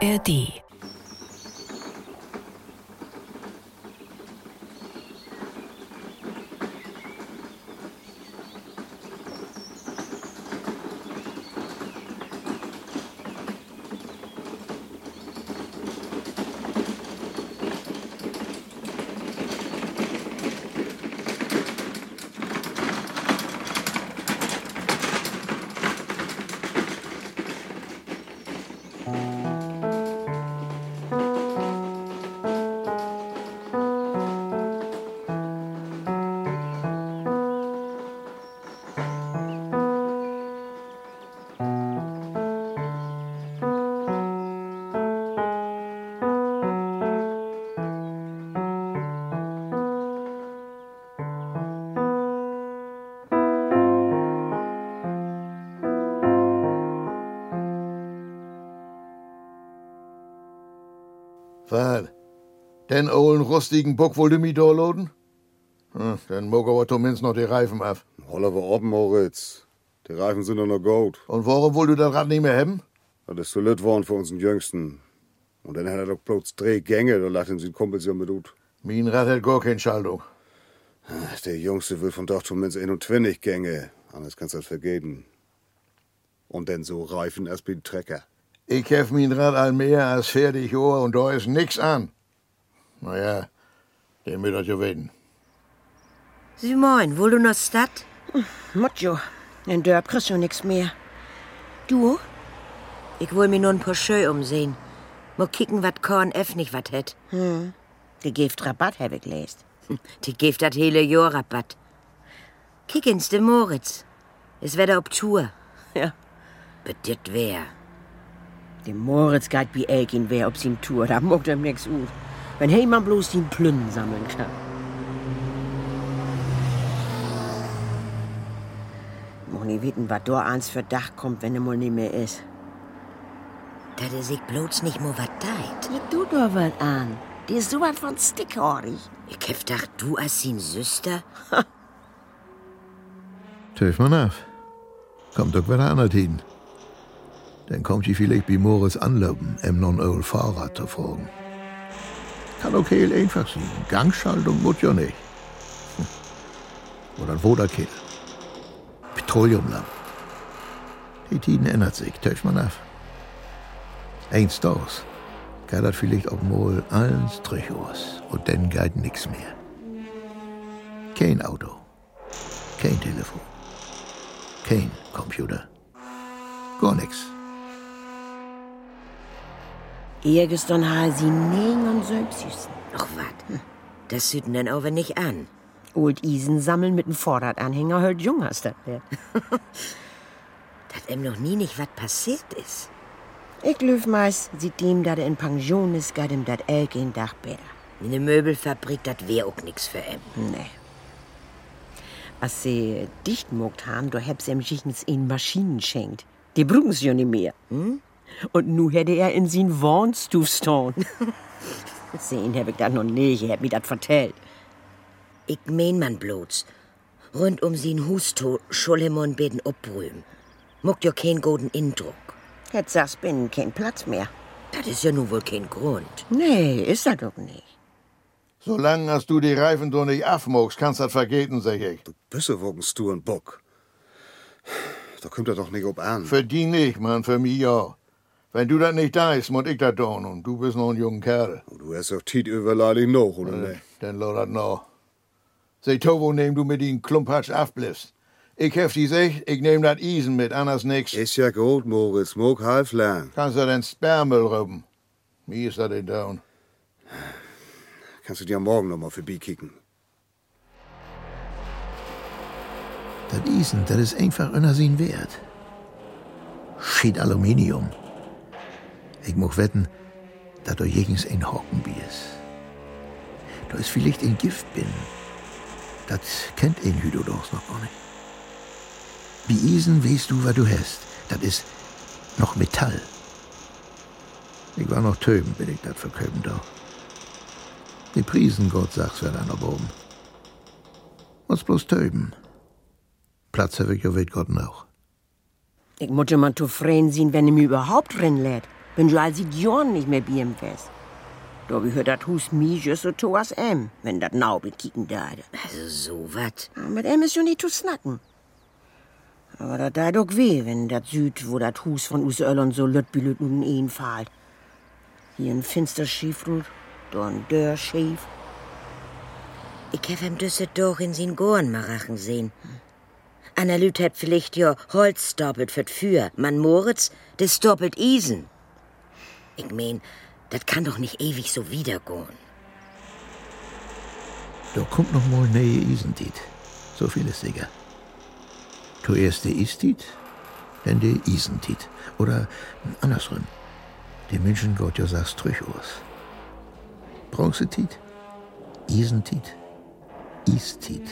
ARD Den ollen rostigen Bock wollt du mich da loden? Hm, dann mag aber zumindest noch die Reifen ab. Holla wir ab, Moritz. Die Reifen sind doch noch gut. Und warum wollt du das Rad nicht mehr haben? Das ist zu lit worden für unseren Jüngsten. Und dann hat er doch bloß drei Gänge, da lacht ihm sein Kumpel ja mit ut. Mein Rad hat gar keine Schaltung. Ach, Der Jüngste will von doch zumindest 21 Gänge. Anders kannst du das vergeben. Und dann so Reifen erst wie ein Trecker. Ich hef mein Rad all mehr als 40 Jahre und da ist nix an. Naja, der wird das ja weten. Sie moin, wohl du noch Stadt? Motjo, in Dörp kriegst du nix mehr. Du? Ich will mir nur ein paar Schö umsehen. Mal kicken, wat Korn F nicht wat het. Hm. Die Gift Rabatt hab ich gelesen. Die gibt dat hele Jahr Rabatt. Kick ins de Moritz. Es wär da ob Tour. Ja. Bedit wär. Der Moritz geht wie Elgin wär ob sie Tour, da mogt ihm nix ut. Wenn Heymann bloß den Plünnen sammeln kann. Moch nie wissen, was da ans für Dach kommt, wenn er mal nicht mehr ist. Dat is ich bloß nicht mo wat deit. Ja, du doch was an. Die ist so was von stickhorrig. Ich hef dacht, du as sin Süster? Töf man auf. Kommt doch wieder andere Tiden. Dann kommt die vielleicht bei Moritz anlaufen, em non ol Fahrrad zu fragen. Kann heel einfach sein. Gangschaltung muss ja nicht. Oder ein Woderkehl. Petroleumlamp. Die Tiden ändert sich, töf man auf. Eins dos. Geht das vielleicht auch mal eins durch aus und dann geht nix mehr. Kein Auto. Kein Telefon. Kein Computer. Gar nix. Irgendwann ha sie neng und selbstsüßen. Ach wat. Das süden denn aber nicht an. Old Isen sammeln mit dem Vorratanhänger hört jung hast das wär. Dat em noch nie nicht wat passiert is. Ich löf meist, seitdem da der in Pension ist, geht ihm dat Elgin Dach besser. In ne Möbelfabrik, dat wär auch nix für em. Nee. Als sie dicht mogt haben, da hab sie ihm schichtens in Maschinen schenkt. Die brauchen sie ja nicht mehr. Hm? Und nu hätte er in sin stehen. Sehen hab ich das noch nicht, er hat mir das vertellt. Ich mein man bloß. Rund um sin Husto Schulemon beten obbrühen. Mogt ja kein guten Indruck. Jetzt sagst binnen kein Platz mehr. Das ist ja nun wohl kein Grund. Nee, ist er doch nicht. Solange als du die Reifen so nicht aufmogst, kannst du das vergeten, sag ich. Du Büsse wogenst du ein Bock. Da kommt er doch nicht ob an. Für die nicht, Mann, für mich ja. Wenn du das nicht da ist, muss ich das tun und du bist noch ein junger Kerl. Du hast doch Tiet überleidig noch, oder nicht? Dann lo dat noch. Seh Tovo, nehm du mit den Klumpatsch aufbliffst. Ich hef die Sech, ich nehm dat Isen mit, anders nix. Ist ja gut, Moritz. Mog half lang. Kannst du den Sperrmüll rüben. Mir ist das in down. Kannst du dir morgen noch mal vorbeikicken. Das Isen, das ist einfach einer sein Wert. Schied Aluminium. Ich muss wetten, dass da jegens ein Hockenbier ist. Da ist vielleicht ein Gift bin. Das kennt ein Hüdo doch noch gar nicht. Wie Isen weißt du, was du hast. Das ist noch Metall. Ich war noch töben, wenn ich das verköpen darf. Die Priesen, Gott wer da noch oben. Muss bloß töben. Platz habe ich ja weet Gott noch. Ich muss ja mal zufrieden sein, wenn er mir überhaupt rennen lädt. Bin schon als Jahren nicht mehr ihm fest. Da gehört das Hus mi just so to as em, wenn dat Naubel kicken dade. Also so wat. Mit em ist schon nicht zu snacken. Aber dat da doch weh, wenn dat Süd, wo dat Hus von us Öllern so lüttbülüt nun een fahlt. Hier ein finster Schiefrut, da ein Dörr schief. Ich hab ihm düsse doch in sin Gorn marachen sehen. Anna Lüt hat vielleicht ja Holz doppelt für Für. Man Moritz, des doppelt Isen. Ich mein, das kann doch nicht ewig so wiedergehen. Da kommt noch mal neue Isentiet. So viel ist sicher. Zuerst der Istit, dann der Isentiet. Oder andersrum. Die Menschen Gott ja sagst trüch aus. Bronzetit, Isentiet, Istit.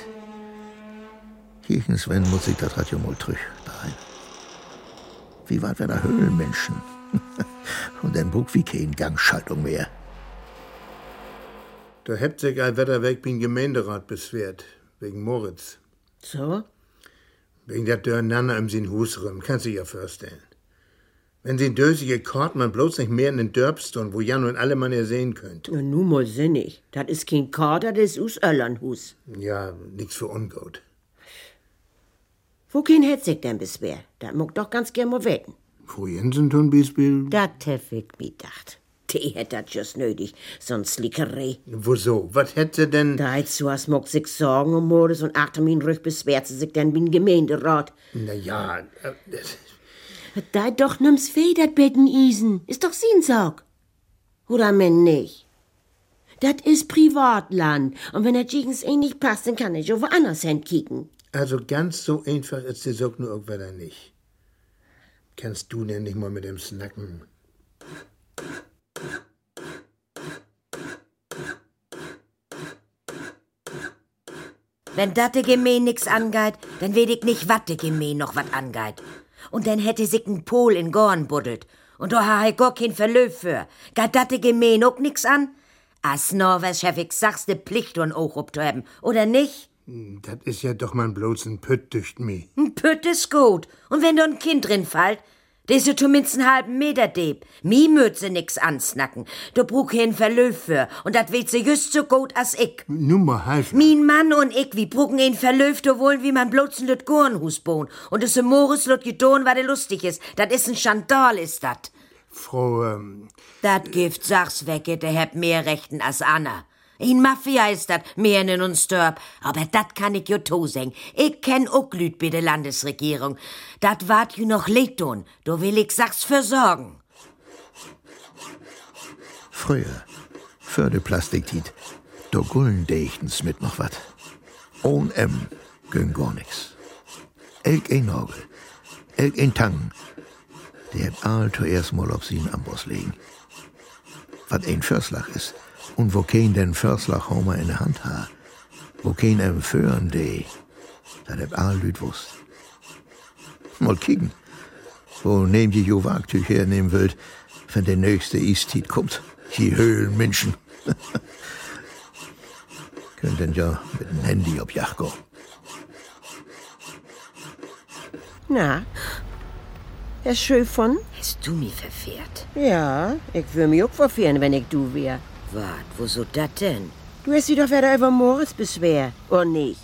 Kirchenswen muss ich das Radio mal trüch daheim. Wie weit wir da Höhlenmenschen? Und dann Buch wie kein Gangschaltung mehr. Da hebt sich ein Wetterweg bin Gemeinderat beschwert, wegen Moritz. So? Wegen der Dörnanne im sin Hus rum, kannst du dir ja vorstellen. Wenn sie dösige Kort man bloß nicht mehr in den Dörbstun, wo Jan und alle man ja sehen könnt. Na, nu mal sinnig. Dat is kein Kader, das is us Öllernhus. Ja, nix für ungut. Wo kein sich denn Beswehr? Dat muck doch ganz gern mal wetten. Frau Jensen tun Beispiel. Dat hef ich mi dacht. Die hätt dat just nötig, sonst Slickerei. Wieso? Was hätte sie denn? Da hätt so as muck sich Sorgen um Mordes und achter min Rück beschwert sie sich denn bin Gemeinderat. Na ja, äh, das, Da doch nimm's weh, dat Betten Isen. Ist doch sin Sorg. Oder men nicht? Dat is Privatland. Und wenn der Jigens eh nicht passt, dann kann ich auch woanders hinkicken. also ganz so einfach ist die Sache nur wieder nicht. Kannst du denn nicht mal mit dem Snacken? Wenn dat de Gemein nix angeht, dann weet ich nicht, wat de Gemein noch wat angeht. Und dann hätte sich ein Pol in Gorn buddelt. Und da ha ich gar kein Verlöf für. Geht dat de Gemein auch nix an? As Norwes Chef, ich sag's de Pflicht und auch obtuhaben, oder nicht? Das ist ja doch mal bloß ein Pütt durch mich. Ein Pütt ist gut. Und wenn da ein Kind drin fällt, des ist zumindest einen halben Meter deep. Mi mütze nix ansnacken. Du bruch hin Verlöf für. Und dat weet sie just so gut as ich. Nun mal halt. Min Mann und ich, wie bruchen ihn verlöft, wohl wie man bloß ein Lüt Gornhus bohn. Und es Moris Lüt gedon, weil der lustig ist. Dat is ein Schandal, ist dat. Frau, ähm, Dat Gift, sag's weg, der hebt mehr Rechten as Anna. In Mafia ist dat, mehr in uns Dörp. Aber dat kann ich jo to seng. Ich kenn auch Lüt bei der Landesregierung. Dat wart ju noch Leton. Do will ich sag's versorgen. Früher, für de da gullen dächtens mit noch wat. Ohn M gön gar nix. Elk ein Nagel, elk ein Tang, der hat all zuerst mal auf sin Amboss legen. Wat ein Förslach is, und wo kein den Förslach homer in der Hand ha, wo kein em fören de, dat hat all Lüt wusst. Mal kicken, wo nehmt ihr jo Wagtüch hernehmen wollt, wenn der nächste Istit kommt. Die Höhlenmenschen. Könnt denn ja mit dem Handy auf Jagd gehen. Na, Herr Schöfon? Hast du mich verfehrt? Ja, ich würde mich auch verfehren, wenn ich du wär. Wart, wo so dat denn? Du hast dich doch wieder über Moritz beschwer, oder nicht?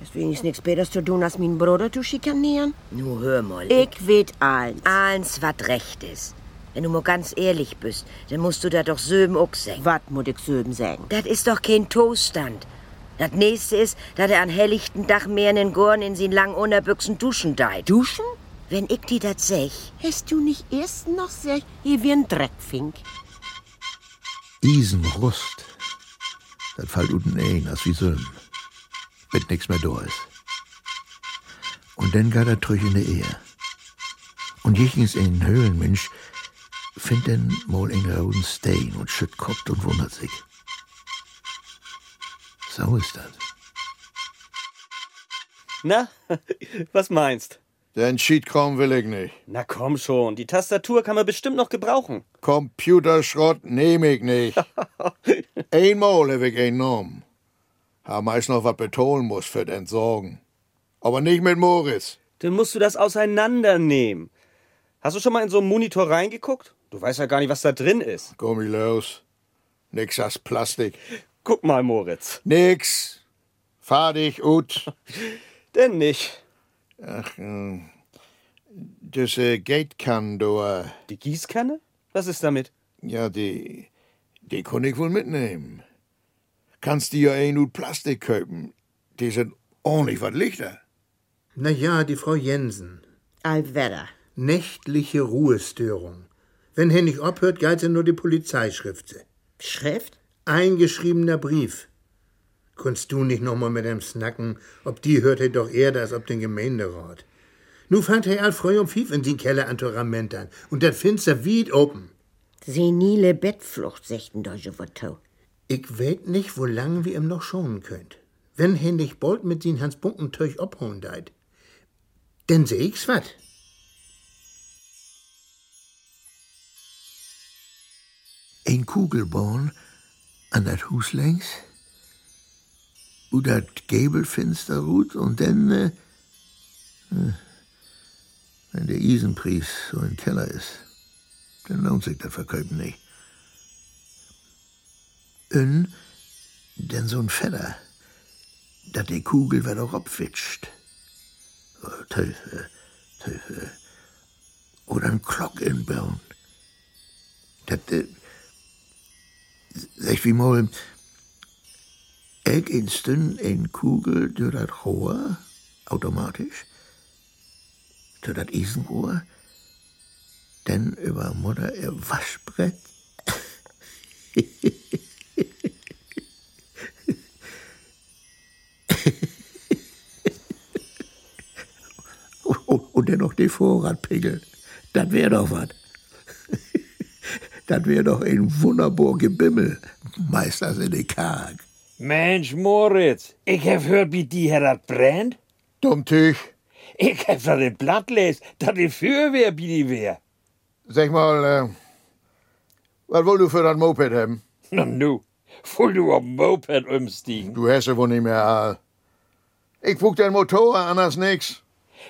Hast wenigstens nichts Besseres zu tun, als meinen Bruder zu schikanieren? Nu hör mal. Ich weet eins. Eins, wat recht ist. Wenn du mal ganz ehrlich bist, dann musst du da doch söben auch sagen. Was muss ich söben sagen? Das ist doch kein Toaststand. Das nächste ist, dass er an helllichten Dach mehr in den Gorn in sin langen Unterbüchsen duschen deit. Duschen? Wenn ich dir das sag, Hast du nicht erst noch sehr hier wie ein Dreckfink? Isenrust. Das fällt unten ein, als wie Sülm. Wenn nix mehr da ist. Und dann geht er durch in die Ehe. Und jichens ein Höhlenmensch findet dann mal einen roten Stein und schütt Kopf und wundert sich. So ist das. Na, was meinst? Den Cheatkram will ich nicht. Na komm schon, die Tastatur kann man bestimmt noch gebrauchen. Computerschrott nehme ich nicht. Einmal habe ich einen genommen. Hab meist noch was betonen muss für den Entsorgen. Aber nicht mit Moritz. Dann musst du das auseinandernehmen. Hast du schon mal in so einen Monitor reingeguckt? Du weißt ja gar nicht, was da drin ist. Komm los. Nix aus Plastik. Guck mal, Moritz. Nix. Fahr dich, ut. Denn nicht. Ach, äh, das äh, Gate kann da. Die Gießkanne? Was ist damit? Ja, die. Die kann ich wohl mitnehmen. Kannst dir ja ein ut Plastik kaufen. Die sind ordentlich was lichter. Na ja, die Frau Jensen. Allwetter. Nächtliche Ruhestörung. Wenn er nicht abhört, galt ja nur die Polizeischrifte. Schrift? Eingeschriebener Brief. Kunst du nicht noch mal mit dem Snacken, ob die hört er doch eher als ob den Gemeinderat. Nu fand er all früh um Fief in den Keller an Torament an und dat Finster weit open. Senile Bettflucht, sechten deutsche Worto. Ich weet nicht, wo lang wir ihm noch schonen könnt. Wenn nicht bald mit den Hans Bunkentöch abholen deit. Denn seh ich's wat. Ein Kugelborn an dat Hus längs, wo dat Gäbelfinster ruht und dann, äh, äh, wenn der Isenpries so im Keller ist, dann lohnt sich das Verkäufen nicht. Und denn so ein Fedder, dat die Kugel wieder abwitscht. Oh, Teufel, Teufel. Oder ein Glock in Birn. Dat, äh, sag wie mal, ich instün ein Kugel durch das Rohr, automatisch, durch das Isenrohr, dann über Mutter ihr Waschbrett. und, und dann noch die Vorratpickel. Das wär doch was. Das wär doch ein wunderbar Gebimmel, meisters in die Karg. Mensch, Moritz, ich hab gehört, wie die Herr brennt. Dummtüch. Ich hab da den Blatt les, dat die Feuerwehr wie die wär. Sag mal, äh, was wollt du für das Moped haben? Na nu, voll du auf Moped umstiegen. Du hast ja wohl nicht mehr all. Ich fuck dein Motor, anders nix.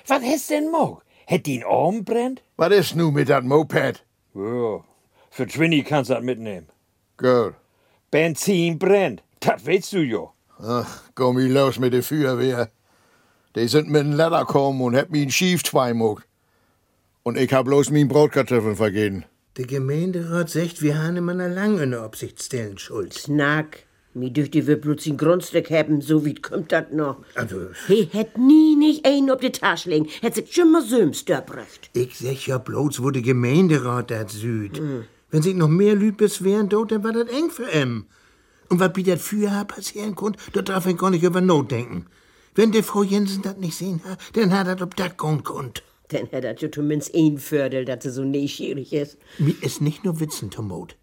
Was hast denn Mog? Hätt die Arm brennt? Was ist nu mit dat Moped? Ja, für Twinny kannst du das mitnehmen. Gut. Benzin brennt, das weißt du ja. Ach, komm ich los mit der Feuerwehr. Die sind mit dem Leder gekommen und hat mich Schief zweimuckt. Und ich hab bloß min Brotkartoffeln vergeben. Der Gemeinderat sagt, wir haben immer lang in der Obsicht stellen schuld. Knack. Mir dürfte wir bloß ein Grundstück haben, so wie kommt das noch. Also, He hätt nie nicht einen auf die Tasche legen, hätt sich schon mal söms dörbröcht. ich sag ja bloß, wo der Gemeinderat dat süd. Wenn sich noch mehr Lüd beschweren dort, dann war das eng für em. Und was wie dat früher passieren konnte, da darf ich gar nicht über Not denken. Wenn die Frau Jensen dat nicht sehen hat, dann hat dat ob dat gehen konnt. Denn hätt dat ja zumindest ein Fördel, dass sie so neugierig ist. Mir ist nicht nur Witzen, Tomot.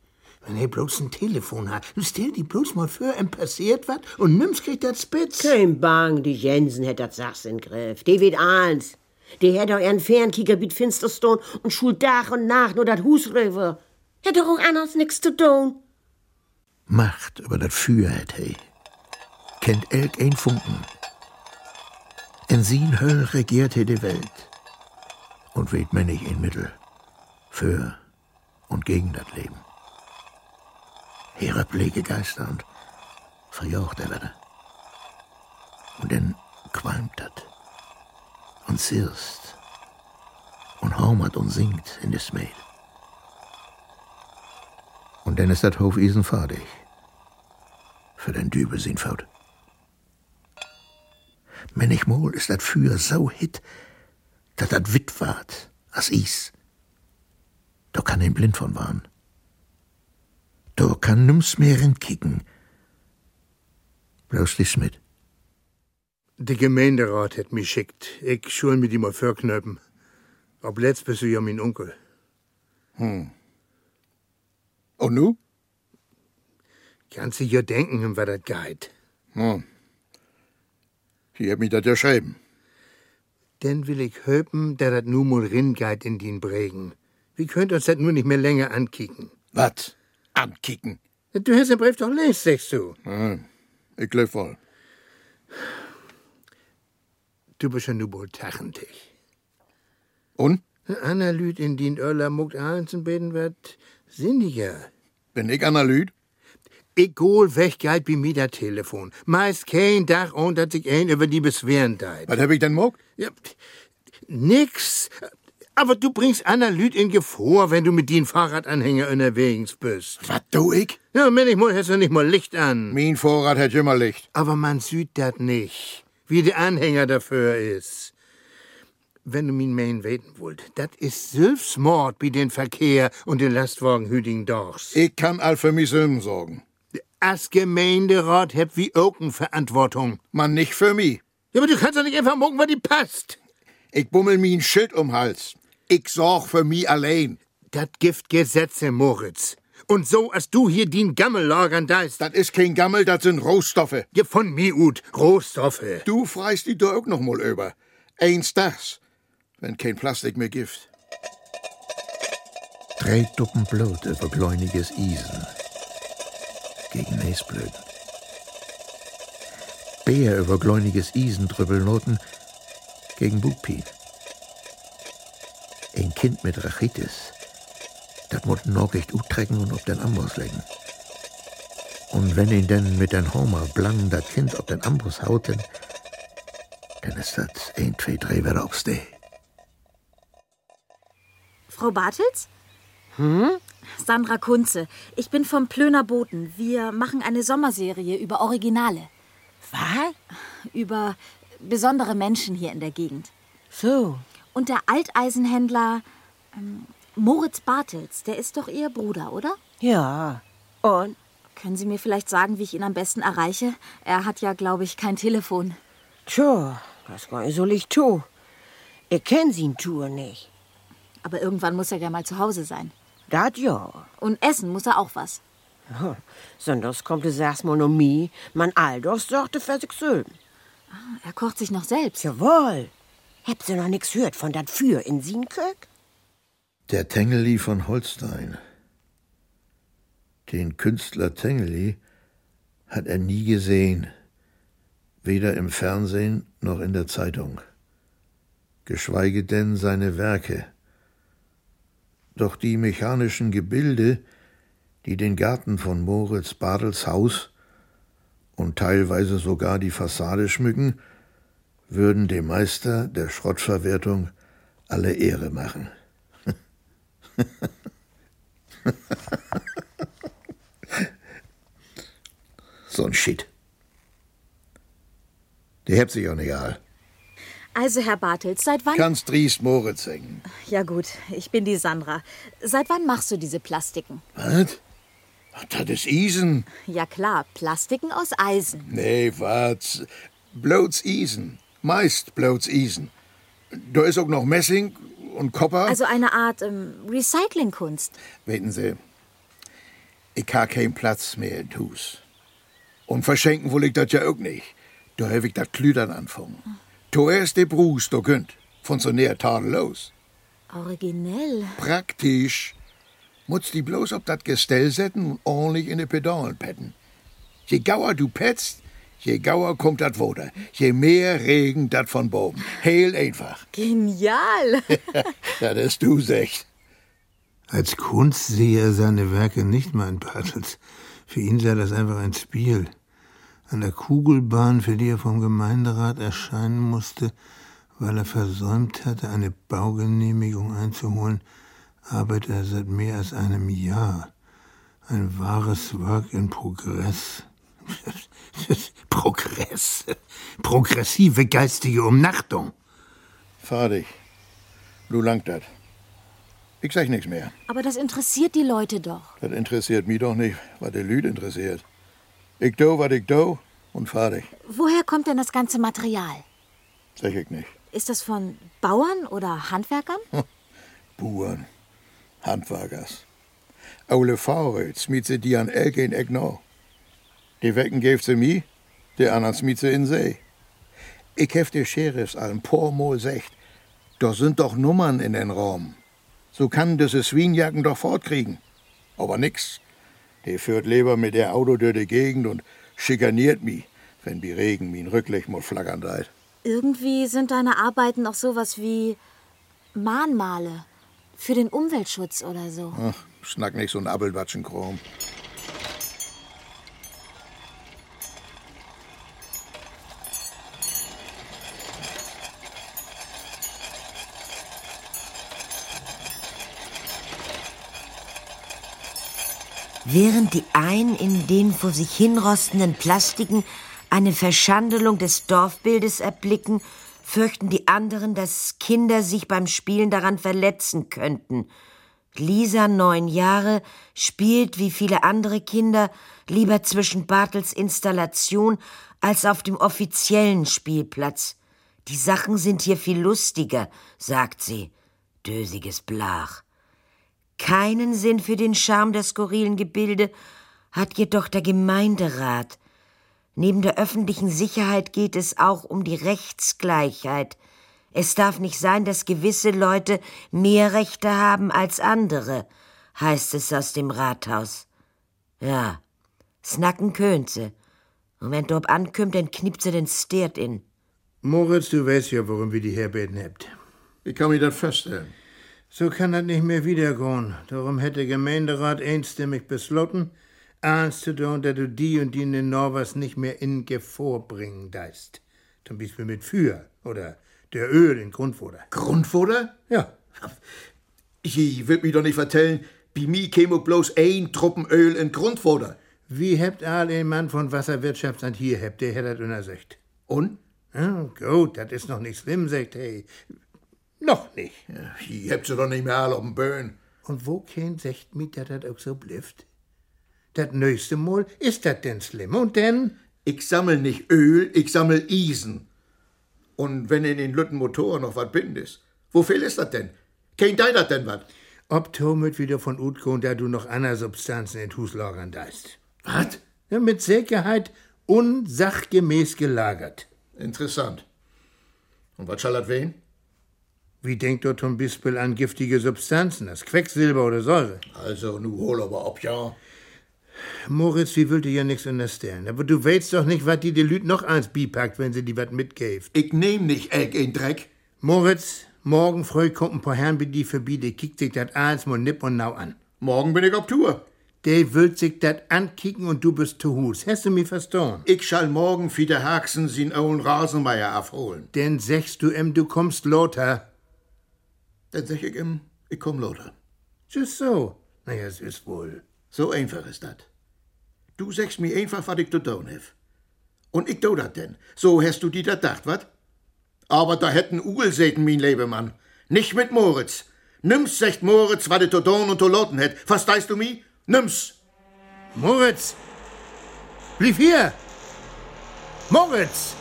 Wenn er bloß ein Telefon hat, du stell die bloß mal für, em passiert wat und nimmst kriegt dat spitz. Kein Bang, die Jensen hätt dat Sachs in Griff. Die wird eins. Die hätt auch ihren Fernkicker mit Finsterstone und schult Dach und Nacht nur dat Hus rüber. Doch auch anders nix zu tun. Macht über das Feuer hat he. Kennt elk ein Funken. In sin Höll regiert he die Welt. Und weht männig in Mittel. Für und gegen das Leben. Ihre Pflege geisternd verjocht er werde. Und dann qualmt dat und zirst und haumert und singt in des Mädel. Und dann ist das Hofisen fertig. Für den Dübel sin Faut. Manchmal ist das Feuer so hit, dass das witt ward, as Is. Da kann ein blind von waren. Da kann nimm's mehr entkicken. Bloß lies mit. Der Gemeinderat hat mich schickt. Ich schul mit ihm mal verknöpen. Ob letzt bist du ja mein Onkel. Und nu? Kannst du ja denken, was das geht. Hm. Die hat mich das ja schreiben. Denn will ich höpen, der dat nu mal ringeht in den Bregen. Wie könnt uns das nur nicht mehr länger ankicken? Was? Ankicken? Du hast den Brief doch lest, sagst du. Hm. Ich glaub wohl. Du bist ja nu wohl tachendig. Und? Anna Lüd in den Öller muckt Alensen beten wird sinniger. Bin ich Analyt? Weg Geld bei mir das Telefon. Meist kein Tag, ohne dass ich ein über die Beschweren deit. Was hab ich denn mogt? Ja, nix. Aber du bringst Anna Lüd in Gefahr, wenn du mit den Fahrradanhänger unterwegs bist. Was tu ich? Ja, wenn ich mal, hast du nicht mal Licht an. Mein Vorrat hat immer Licht. Aber man sieht dat nicht, wie der Anhänger dafür ist. Wenn du min Main weten wollt, dat ist Sülfsmord bei den Verkehr und den Lastwagen Hüding Dochs. Ich kann all für mich Söhnen sorgen. Als Gemeinderat habt wie eine Verantwortung. Man nicht für mich. Ja, aber du kannst doch nicht einfach morgen, was die passt. Ich bummel mir ein Schild um Hals. Ich sorg für mich allein. Dat gibt Gesetze, Moritz. Und so, als du hier den Gammel lagern deist, Das ist kein Gammel, das sind Rohstoffe. ja von mir ut, Rohstoffe. Du freist die auch noch mal über. Eins das, wenn kein Plastik mehr Gift. Drei Duppen Blut über gläuniges Isen. Gegen Näsblöden. Bär über gläuniges Isen Drübbelnoten gegen Bugpin. Ein Kind mit Rachitis, das muss noch echt utrecken und auf den Amboss legen. Und wenn ihn denn mit den Homer blang das Kind auf den Amboss haut, dann, ist das ein, zwei, drei wieder aufs Deh. Frau Bartels? Hm? Sandra Kunze. Ich bin vom Plöner Boten. Wir machen eine Sommerserie über Originale. Was? Über besondere Menschen hier in der Gegend. So. Und der Alteisenhändler ähm, Moritz Bartels, der ist doch Ihr Bruder, oder? Ja. Und? Können Sie mir vielleicht sagen, wie ich ihn am besten erreiche? Er hat ja, glaube ich, kein Telefon. Tja, das kann ich tun. Ich kenn sie Tour nicht. Aber irgendwann muss er ja mal zu Hause sein. Das ja. Und essen muss er auch was. Hm. Sonders kommt es erstmal nur mi. Man Aldos sorgte für sich selben. Er kocht sich noch selbst. Jawohl. Habt ihr noch nix hört von dat Für in Sienkirk? Der Tengeli von Holstein. Den Künstler Tengeli hat er nie gesehen, weder im Fernsehen noch in der Zeitung, geschweige denn seine Werke. Doch die mechanischen Gebilde, die den Garten von Moritz Badels Haus und teilweise sogar die Fassade schmücken, würden dem Meister der Schrottverwertung alle Ehre machen. so ein Shit. Der hebt sich auch nicht all. Also, Herr Bartels, seit wann? Kannst Dries Moritz singen. ja gut, ich bin die Sandra. Seit wann machst du diese Plastiken? Was? Ach, Das ist Isen. Ja klar, Plastiken aus Eisen. Nee, was? Bloß Isen. Meist bloß Isen. Da ist auch noch Messing und Kopper. Also eine Art ähm, Recyclingkunst. Weten Sie, ich hab keinen Platz mehr in Hus. Und verschenken will ich das ja auch nicht. Da hab ich das Klüdern anfangen. Da erst der Brus, da könnt. Von so näher tadellos. Originell. Praktisch. Muss die bloß auf das Gestell setzen und ordentlich in die Pedalen petten. Je gauer du petzt, je gauer kommt dat Woder. Je mehr Regen dat von Boben. Heil einfach. Genial. das ist du secht. Als Kunst sehe er seine Werke nicht, mein Bartels. Für ihn sei das einfach ein Spiel. An der Kugelbahn, für die er vom Gemeinderat erscheinen musste, weil er versäumt hatte, eine Baugenehmigung einzuholen, arbeitet er seit mehr als einem Jahr. Ein wahres Werk in Progress. Progress. Progressive geistige Umnachtung. Fertig. Du langt dat. Ich sag nichts mehr. Aber das interessiert die Leute doch. Das interessiert mich doch nicht, was der Lüd interessiert. Ich do, was ich do und fertig. Woher kommt denn das ganze Material? Sag ich nicht. Ist das von Bauern oder Handwerkern? Buren, Handwerkers. Ole Faure smiet sie die an Elke in Egnau. Die Wecken gäf sie mi, die anderen smiet sie in See. Ich hef der Sheriffs allen pormol secht, da sind doch Nummern in den Raum. So kann diese Swinjacken doch fortkriegen. Aber nix. Der führt lieber mit der Auto durch die Gegend und schikaniert mi, wenn bi Regen min Rücklicht mal flackern deit. Irgendwie sind deine Arbeiten auch sowas wie Mahnmale. Für den Umweltschutz oder so. Ach, schnack nicht so ein Abelwatschenkrom. Während die einen in den vor sich hinrostenden Plastiken eine Verschandelung des Dorfbildes erblicken, fürchten die anderen, dass Kinder sich beim Spielen daran verletzen könnten. Lisa, neun Jahre, spielt wie viele andere Kinder lieber zwischen Bartels Installation als auf dem offiziellen Spielplatz. Die Sachen sind hier viel lustiger, sagt sie. Dösiges Blach. Keinen Sinn für den Charme der skurrilen Gebilde hat jedoch der Gemeinderat. Neben der öffentlichen Sicherheit geht es auch um die Rechtsgleichheit. Es darf nicht sein, dass gewisse Leute mehr Rechte haben als andere, heißt es aus dem Rathaus. Ja, snacken könnt sie. Und wenn dort ankommt, dann knippt sie den Stiert in. Moritz, du weißt ja, warum wir die herbeten habt. Wie kann ich das feststellen? So kann das nicht mehr wiedergehen. Darum hätte der Gemeinderat einstimmig beschlossen, ernst zu tun, dass du die und die in den Norwers nicht mehr in Gefahr bringen darfst. Zum Beispiel mit Feuer oder der Öl in Grundfutter. Grundfutter? Ja. Ich will mich doch nicht vertellen, bei mir käme bloß ein Truppen Öl in Grundfutter. Wie habt all ein Mann von Wasserwirtschaftsamt hier habt, der das untersucht. Und? Ja, gut, das ist noch nicht schlimm, sagt hey. Noch nicht. Ja, ich habt sie doch nicht mehr alle auf dem Böen. Und wo kein sagt mir, dass das auch so blifft? Das nächste Mal ist das denn schlimm. Und denn? Ich sammel nicht Öl, ich sammel Isen. Und wenn in den Lütten Motor noch was binden ist, wo viel ist das denn? Kein dein das denn was? Ob Tomit wieder von Utko, da du noch andere Substanzen in Hus lagern darfst. Was? Ja, mit Sicherheit unsachgemäß gelagert. Interessant. Und was soll das wehen? Wie denkt dort zum Beispiel an giftige Substanzen, das Quecksilber oder Säure? Also, nu hol aber ab, ja. Moritz, wie will dir ja nichts unterstellen. Aber du weißt doch nicht, was die die Lüt noch eins bipackt, wenn sie die wat mitgäft. Ich nehm nicht Egg in Dreck. Moritz, morgen früh kommt ein paar Herren bei die vorbei, die kickt sich dat eins mal nipp und nau an. Morgen bin ich auf Tour. Der will sich dat ankicken und du bist zu Hus. Hast du mich verstanden? Ich schall morgen der Haxen sin own Rasenmeier abholen. Denn sagst du ihm, du kommst Lothar. Dann sag ich ihm, ich komm Lothar. Just so. Naja, es ist wohl. So einfach ist das. Du sagst mir einfach, was ich zu tun hab. Und ich tu dat denn. So hast du dir dat gedacht, wat? Aber da hätten Ugel säten, mein Lebemann. Nicht mit Moritz. Nimm's, sagt Moritz, was ich zu tun und zu loten hätt. Verstehst du mi? Nimm's. Moritz! Blieb hier! Moritz!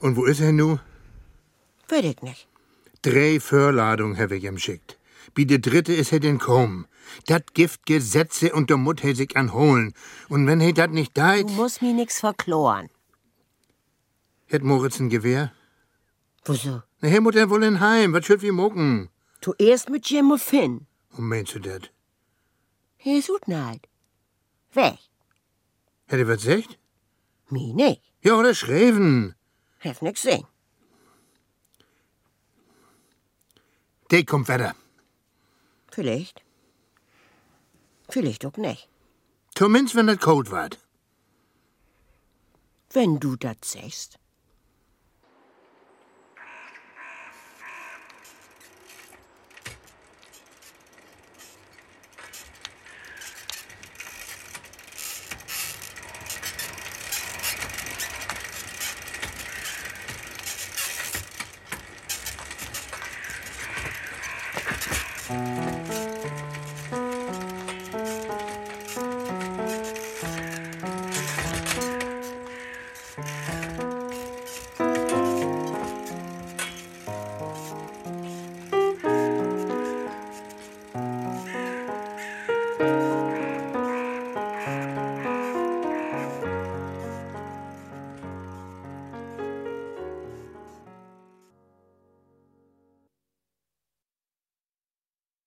Und wo ist er nu? Weiß ich nicht. Drei Förladungen habe ich ihm schickt. Wie der dritte ist er denn kaum. Dat Gift Gesetze und der Mut he sich anholen. Und wenn he dat nicht deit, Du musst mir nix verkloren. hätt Moritz ein Gewehr? Wieso? Na, he mut er wohl in Heim. Was schütt wie mucken? Zuerst mit Jim und Finn. Und meinst du dat? Hier ist gut neid. Weg. Hätt er was gesagt? Mi nicht. Ja, oder schreiben. Hef nix sehen. Der kommt weiter. Vielleicht. Vielleicht auch nicht. Zumindest, wenn das kalt ward. Wenn du das sagst.